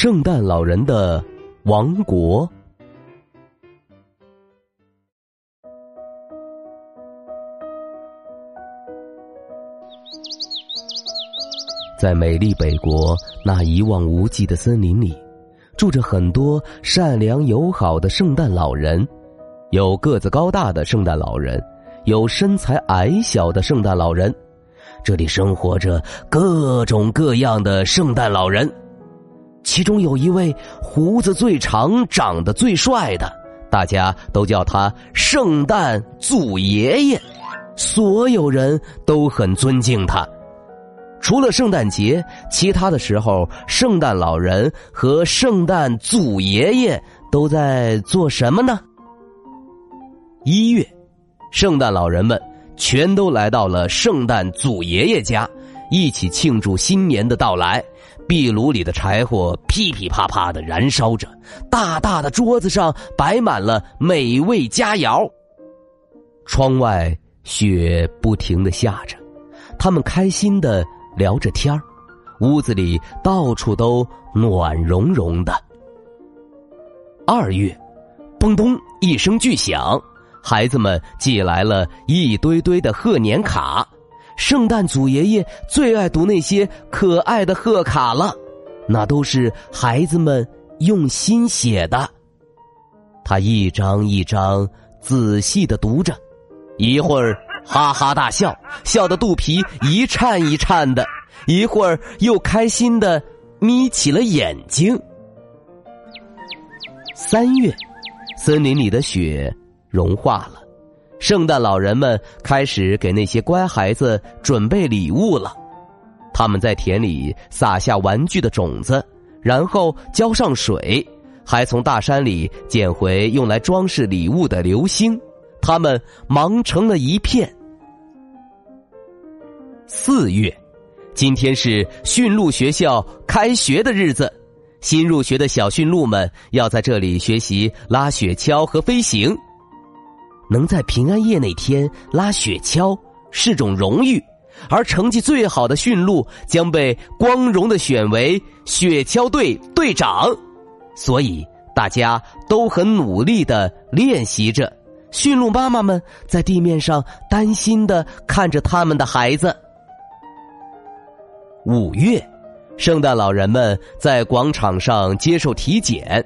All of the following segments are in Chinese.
圣诞老人的王国，在美丽北国那一望无际的森林里，住着很多善良友好的圣诞老人。有个子高大的圣诞老人，有身材矮小的圣诞老人。这里生活着各种各样的圣诞老人。其中有一位胡子最长、长得最帅的，大家都叫他圣诞祖爷爷，所有人都很尊敬他。除了圣诞节，其他的时候，圣诞老人和圣诞祖爷爷都在做什么呢？一月，圣诞老人们全都来到了圣诞祖爷爷家，一起庆祝新年的到来。壁炉里的柴火噼噼啪啪的燃烧着，大大的桌子上摆满了美味佳肴。窗外雪不停的下着，他们开心的聊着天儿，屋子里到处都暖融融的。二月，嘣咚一声巨响，孩子们寄来了一堆堆的贺年卡。圣诞祖爷爷最爱读那些可爱的贺卡了，那都是孩子们用心写的。他一张一张仔细的读着，一会儿哈哈大笑，笑得肚皮一颤一颤的；一会儿又开心的眯起了眼睛。三月，森林里的雪融化了。圣诞老人们开始给那些乖孩子准备礼物了，他们在田里撒下玩具的种子，然后浇上水，还从大山里捡回用来装饰礼物的流星，他们忙成了一片。四月，今天是驯鹿学校开学的日子，新入学的小驯鹿们要在这里学习拉雪橇和飞行。能在平安夜那天拉雪橇是种荣誉，而成绩最好的驯鹿将被光荣的选为雪橇队队长。所以大家都很努力的练习着。驯鹿妈妈们在地面上担心的看着他们的孩子。五月，圣诞老人们在广场上接受体检。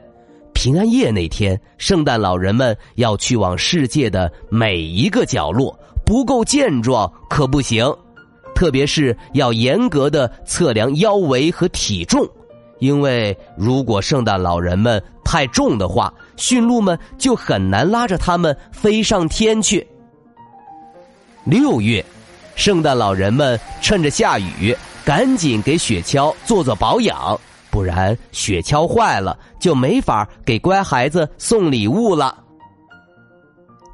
平安夜那天，圣诞老人们要去往世界的每一个角落，不够健壮可不行。特别是要严格的测量腰围和体重，因为如果圣诞老人们太重的话，驯鹿们就很难拉着他们飞上天去。六月，圣诞老人们趁着下雨，赶紧给雪橇做做保养。不然雪橇坏了，就没法给乖孩子送礼物了。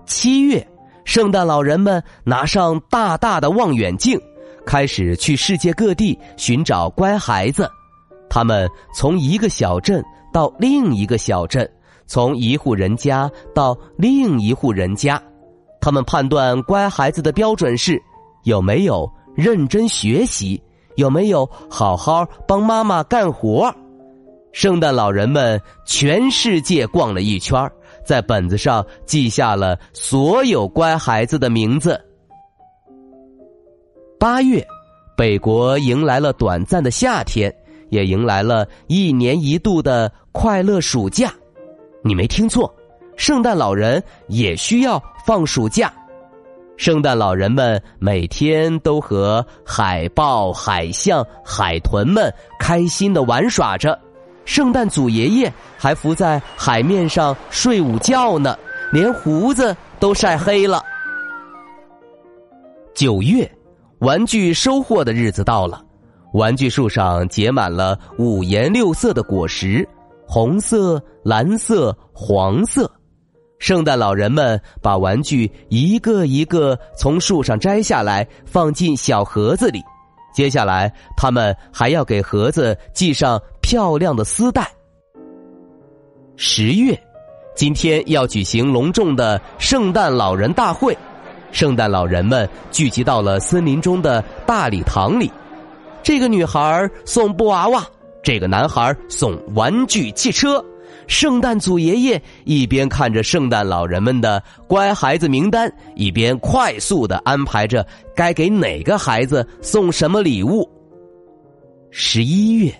七月，圣诞老人们拿上大大的望远镜，开始去世界各地寻找乖孩子。他们从一个小镇到另一个小镇，从一户人家到另一户人家。他们判断乖孩子的标准是有没有认真学习。有没有好好帮妈妈干活？圣诞老人们全世界逛了一圈，在本子上记下了所有乖孩子的名字。八月，北国迎来了短暂的夏天，也迎来了一年一度的快乐暑假。你没听错，圣诞老人也需要放暑假。圣诞老人们每天都和海豹、海象、海豚们开心的玩耍着，圣诞祖爷爷还浮在海面上睡午觉呢，连胡子都晒黑了。九月，玩具收获的日子到了，玩具树上结满了五颜六色的果实，红色、蓝色、黄色。圣诞老人们把玩具一个一个从树上摘下来，放进小盒子里。接下来，他们还要给盒子系上漂亮的丝带。十月，今天要举行隆重的圣诞老人大会，圣诞老人们聚集到了森林中的大礼堂里。这个女孩送布娃娃，这个男孩送玩具汽车。圣诞祖爷爷一边看着圣诞老人们的乖孩子名单，一边快速的安排着该给哪个孩子送什么礼物。十一月，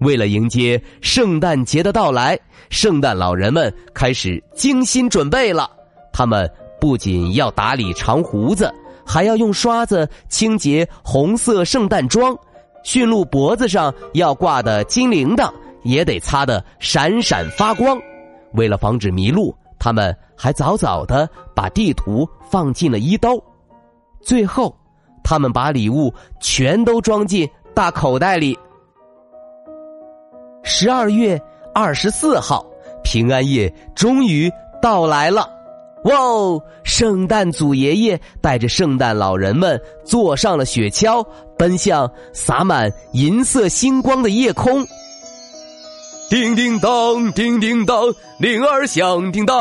为了迎接圣诞节的到来，圣诞老人们开始精心准备了。他们不仅要打理长胡子，还要用刷子清洁红色圣诞装，驯鹿脖子上要挂的金铃铛。也得擦得闪闪发光。为了防止迷路，他们还早早的把地图放进了衣兜。最后，他们把礼物全都装进大口袋里。十二月二十四号，平安夜终于到来了！哇哦，圣诞祖爷爷带着圣诞老人们坐上了雪橇，奔向洒满银色星光的夜空。叮叮当，叮叮当，铃儿响叮当。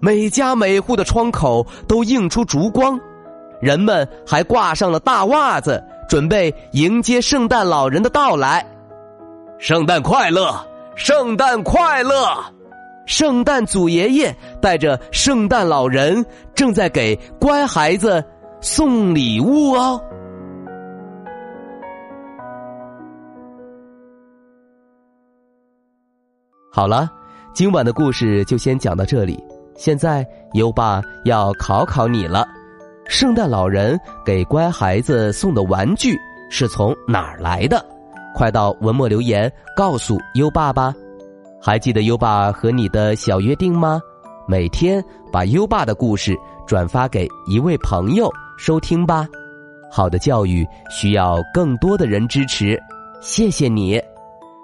每家每户的窗口都映出烛光，人们还挂上了大袜子，准备迎接圣诞老人的到来。圣诞快乐，圣诞快乐！圣诞祖爷爷带着圣诞老人正在给乖孩子送礼物哦。好了，今晚的故事就先讲到这里。现在优爸要考考你了：圣诞老人给乖孩子送的玩具是从哪儿来的？快到文末留言告诉优爸吧。还记得优爸和你的小约定吗？每天把优爸的故事转发给一位朋友收听吧。好的教育需要更多的人支持，谢谢你。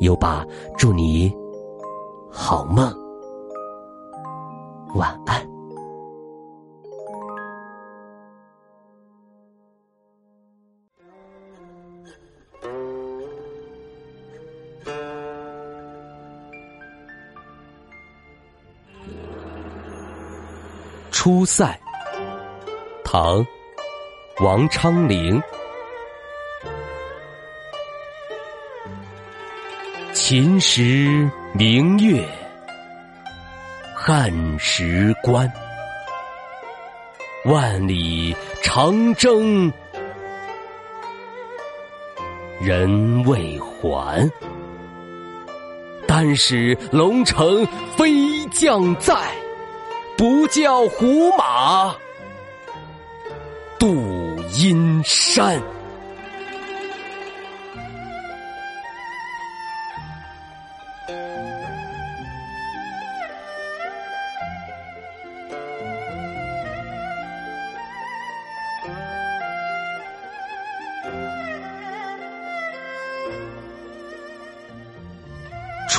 优爸，祝你好梦，晚安。出塞，唐，王昌龄。秦时明月，汉时关。万里长征人未还，但使龙城飞将在，不教胡马度阴山。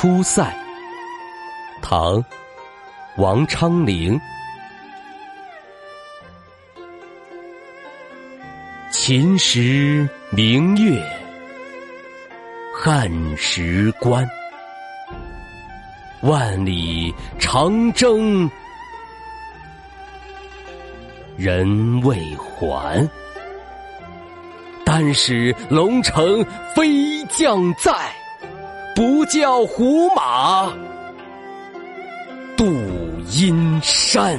出塞，唐，王昌龄。秦时明月，汉时关。万里长征人未还，但使龙城飞将在，不教胡马度阴山。